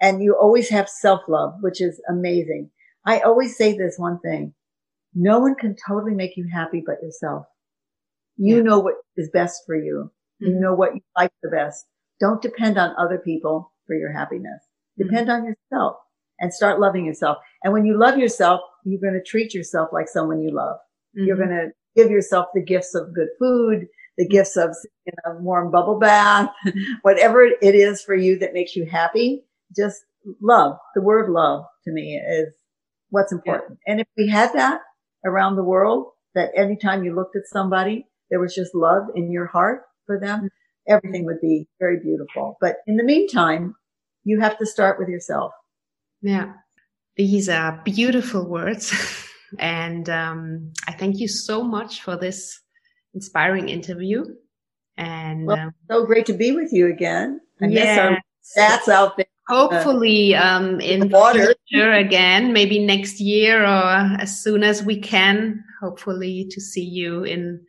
[SPEAKER 3] and you always have self love, which is amazing. I always say this one thing. No one can totally make you happy but yourself. You yeah. know what is best for you. Mm-hmm. You know what you like the best. Don't depend on other people for your happiness. Mm-hmm. Depend mm-hmm. on yourself and start loving yourself. And when you love yourself, you're going to treat yourself like someone you love. Mm-hmm. You're going to give yourself the gifts of good food, the gifts of you know, warm bubble bath, whatever it is for you that makes you happy just love. The word love to me is what's important. Yeah. And if we had that around the world, that anytime you looked at somebody, there was just love in your heart for them, mm-hmm. Everything would be very beautiful. But in the meantime, you have to start with yourself.
[SPEAKER 2] Yeah. These are beautiful words. and um, I thank you so much for this inspiring interview. And
[SPEAKER 3] well, uh, so great to be with you again. I yeah. our out there
[SPEAKER 2] hopefully um, in the water future again maybe next year or as soon as we can hopefully to see you in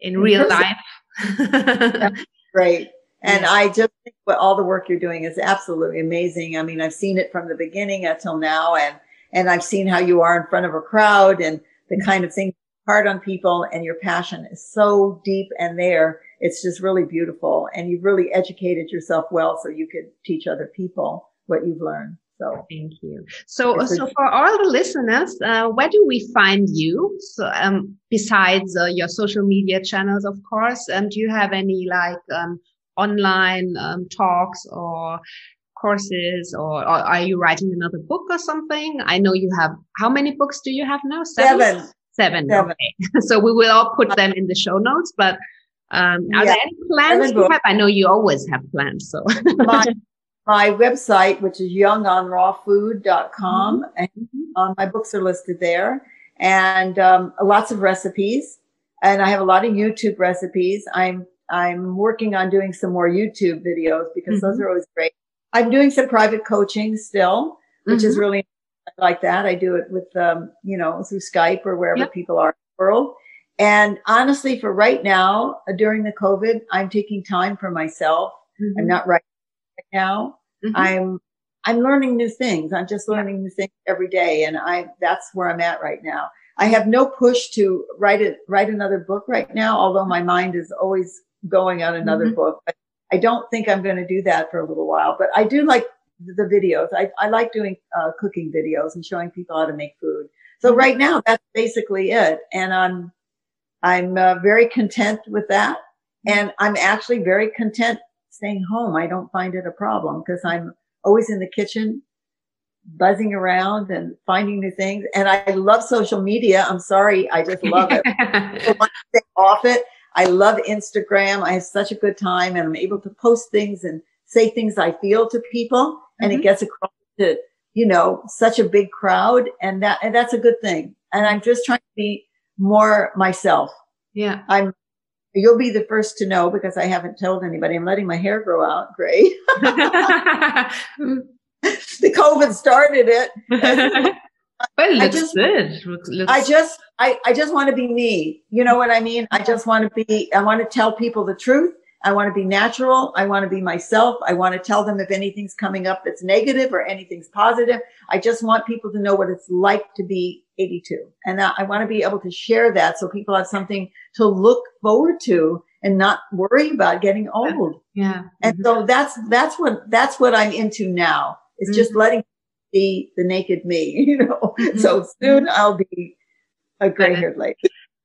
[SPEAKER 2] in, in real person.
[SPEAKER 3] life great. And i just think what all the work you're doing is absolutely amazing. I mean i've seen it from the beginning until now and and i've seen how you are in front of a crowd and the mm-hmm. kind of thing hard on people and your passion is so deep and there. It's just really beautiful and you've really educated yourself well so you could teach other people what you've learned. So
[SPEAKER 2] thank you. So, so for all the listeners, uh, where do we find you? So, um, besides uh, your social media channels, of course, um, do you have any like um, online um, talks or
[SPEAKER 1] courses or, or, are you writing another book or something? I know you have, how many books do you have now?
[SPEAKER 3] Seven. Seven.
[SPEAKER 1] Seven. Seven. Okay. so we will all put them in the show notes, but um, are yeah. there any plans you have? I know you always have plans. So
[SPEAKER 3] my, my website, which is youngonrawfood.com, mm-hmm. and um, my books are listed there and um, lots of recipes. And I have a lot of YouTube recipes. I'm I'm working on doing some more YouTube videos because mm-hmm. those are always great. I'm doing some private coaching still, which mm-hmm. is really like that. I do it with, um, you know, through Skype or wherever yep. people are in the world. And honestly, for right now, uh, during the COVID, I'm taking time for myself. Mm-hmm. I'm not writing right now. Mm-hmm. I'm, I'm learning new things. I'm just learning new things every day. And I, that's where I'm at right now. I have no push to write it, write another book right now, although my mind is always going on another mm-hmm. book. But I don't think I'm going to do that for a little while, but I do like the videos. I, I like doing uh, cooking videos and showing people how to make food. So mm-hmm. right now, that's basically it. And I'm, I'm uh, very content with that. Mm-hmm. And I'm actually very content staying home. I don't find it a problem because I'm always in the kitchen buzzing around and finding new things. And I love social media. I'm sorry. I just love it. I want to stay off it. I love Instagram. I have such a good time and I'm able to post things and say things I feel to people and mm-hmm. it gets across to, you know, such a big crowd. And that, and that's a good thing. And I'm just trying to be more myself.
[SPEAKER 1] Yeah.
[SPEAKER 3] I'm, you'll be the first to know because I haven't told anybody. I'm letting my hair grow out gray. the COVID started it.
[SPEAKER 1] But it looks I just, good.
[SPEAKER 3] Looks... I just, I, I just want to be me. You know what I mean? I just want to be, I want to tell people the truth. I want to be natural. I want to be myself. I want to tell them if anything's coming up that's negative or anything's positive. I just want people to know what it's like to be 82. And I want to be able to share that so people have something to look forward to and not worry about getting old.
[SPEAKER 1] Yeah.
[SPEAKER 3] And mm-hmm. so that's, that's what, that's what I'm into now. It's mm-hmm. just letting be the naked me, you know. Mm-hmm. So soon I'll be a gray haired lady.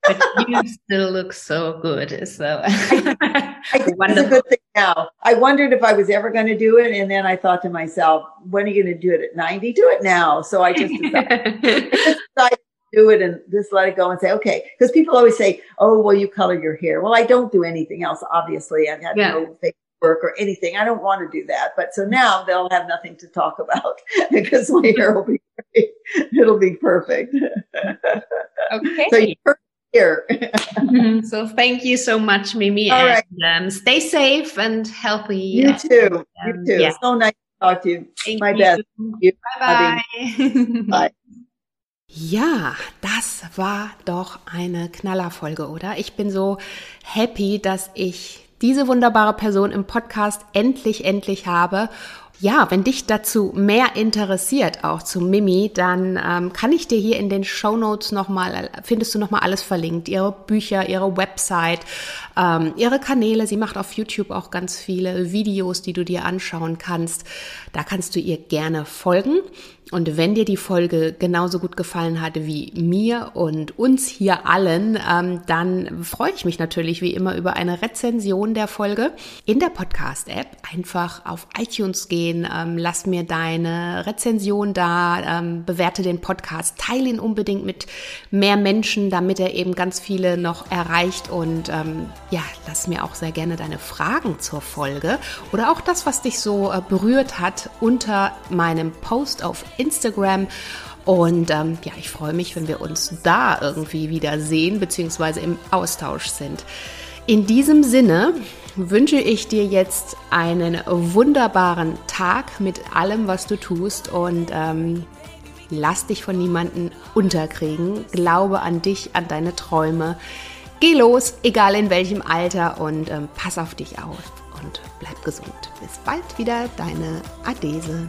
[SPEAKER 1] But you still look so good. So
[SPEAKER 3] I, I think it's a good thing now. I wondered if I was ever going to do it. And then I thought to myself, when are you going to do it at 90? Do it now. So I just decided, just decided do it and just let it go and say, okay. Because people always say, oh, well, you color your hair. Well, I don't do anything else. Obviously, I've had yeah. no work or anything. I don't want to do that. But so now they'll have nothing to talk about because my hair will be great. It'll be perfect.
[SPEAKER 1] Okay.
[SPEAKER 3] so you're here.
[SPEAKER 1] mm-hmm. So thank you so much, Mimi. All and, right. um, stay safe and healthy.
[SPEAKER 3] You and, too. Um, you too. Yeah. So nice to talk to you.
[SPEAKER 1] Thank
[SPEAKER 3] My
[SPEAKER 1] you.
[SPEAKER 3] best.
[SPEAKER 1] Bye bye.
[SPEAKER 3] bye.
[SPEAKER 1] Ja, das war doch eine Knallerfolge, oder? Ich bin so happy, dass ich diese wunderbare Person im Podcast endlich, endlich habe. Ja, wenn dich dazu mehr interessiert, auch zu Mimi, dann ähm, kann ich dir hier in den Show Notes nochmal, findest du nochmal alles verlinkt. Ihre Bücher, ihre Website, ähm, ihre Kanäle. Sie macht auf YouTube auch ganz viele Videos, die du dir anschauen kannst. Da kannst du ihr gerne folgen. Und wenn dir die Folge genauso gut gefallen hat wie mir und uns hier allen, ähm, dann freue ich mich natürlich wie immer über eine Rezension der Folge in der Podcast-App. Einfach auf iTunes gehen, ähm, lass mir deine Rezension da, ähm, bewerte den Podcast, teile ihn unbedingt mit mehr Menschen, damit er eben ganz viele noch erreicht und ähm, ja, lass mir auch sehr gerne deine Fragen zur Folge oder auch das, was dich so äh, berührt hat unter meinem Post auf Instagram. Und ähm, ja, ich freue mich, wenn wir uns da irgendwie wieder sehen bzw. im Austausch sind. In diesem Sinne wünsche ich dir jetzt einen wunderbaren Tag mit allem, was du tust und ähm, lass dich von niemandem unterkriegen. Glaube an dich, an deine Träume. Geh los, egal in welchem Alter und ähm, pass auf dich auf und bleib gesund. Bis bald wieder, deine Adese.